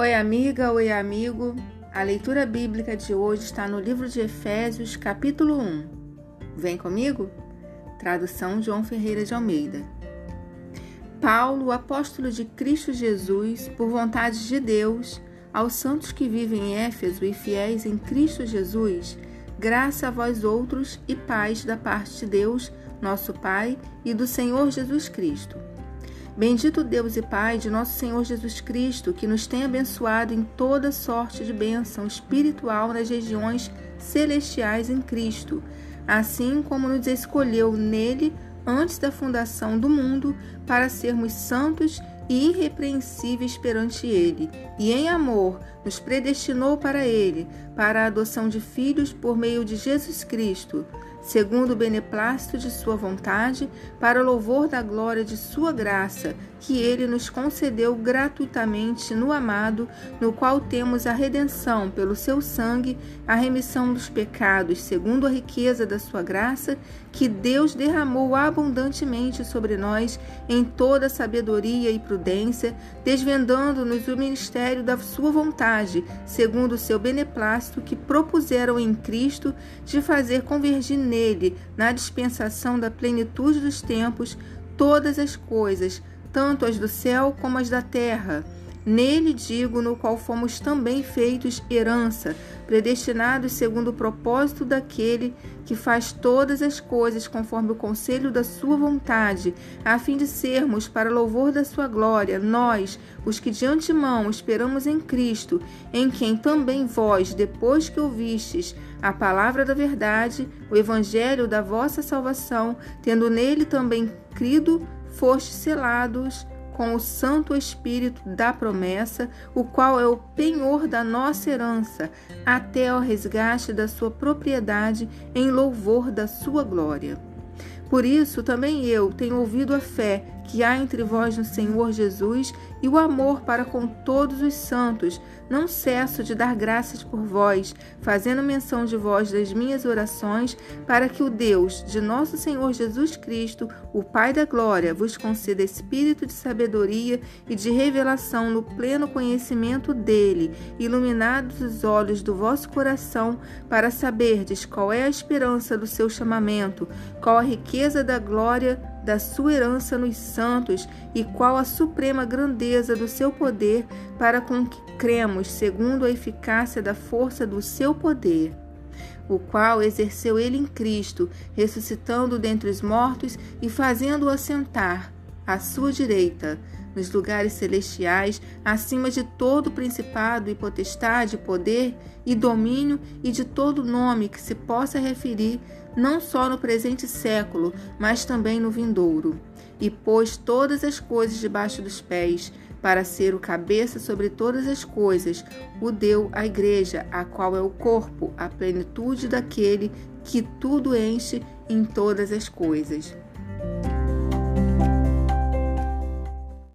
Oi, amiga, oi, amigo. A leitura bíblica de hoje está no livro de Efésios, capítulo 1. Vem comigo? Tradução João Ferreira de Almeida. Paulo, apóstolo de Cristo Jesus, por vontade de Deus, aos santos que vivem em Éfeso e fiéis em Cristo Jesus, graça a vós outros e paz da parte de Deus, nosso Pai, e do Senhor Jesus Cristo. Bendito Deus e Pai de nosso Senhor Jesus Cristo, que nos tem abençoado em toda sorte de bênção espiritual nas regiões celestiais em Cristo, assim como nos escolheu nele antes da fundação do mundo para sermos santos e irrepreensíveis perante Ele, e em amor nos predestinou para Ele, para a adoção de filhos por meio de Jesus Cristo segundo o beneplácito de Sua vontade, para o louvor da glória de Sua graça, que Ele nos concedeu gratuitamente no amado, no qual temos a redenção pelo Seu sangue, a remissão dos pecados, segundo a riqueza da Sua graça, que Deus derramou abundantemente sobre nós em toda sabedoria e prudência, desvendando-nos o ministério da Sua vontade, segundo o Seu beneplácito, que propuseram em Cristo de fazer convergir nele, na dispensação da plenitude dos tempos, todas as coisas, tanto as do céu como as da terra Nele digo, no qual fomos também feitos herança, predestinados segundo o propósito daquele que faz todas as coisas conforme o conselho da sua vontade, a fim de sermos, para louvor da sua glória, nós, os que de antemão esperamos em Cristo, em quem também vós, depois que ouvistes a palavra da verdade, o evangelho da vossa salvação, tendo nele também crido, fostes selados com o Santo Espírito da promessa, o qual é o penhor da nossa herança, até ao resgate da sua propriedade em louvor da sua glória. Por isso também eu tenho ouvido a fé que há entre vós no Senhor Jesus e o amor para com todos os santos. Não cesso de dar graças por vós, fazendo menção de vós das minhas orações, para que o Deus de nosso Senhor Jesus Cristo, o Pai da glória, vos conceda espírito de sabedoria e de revelação no pleno conhecimento dele, iluminados os olhos do vosso coração, para saberdes qual é a esperança do seu chamamento, qual a riqueza da glória da sua herança nos santos e qual a suprema grandeza do seu poder para com que cremos segundo a eficácia da força do seu poder, o qual exerceu ele em Cristo, ressuscitando dentre os mortos e fazendo-o assentar à sua direita nos lugares celestiais, acima de todo principado e potestade, poder e domínio e de todo nome que se possa referir, não só no presente século, mas também no vindouro. E pôs todas as coisas debaixo dos pés, para ser o cabeça sobre todas as coisas, o deu à igreja, a qual é o corpo, a plenitude daquele que tudo enche em todas as coisas.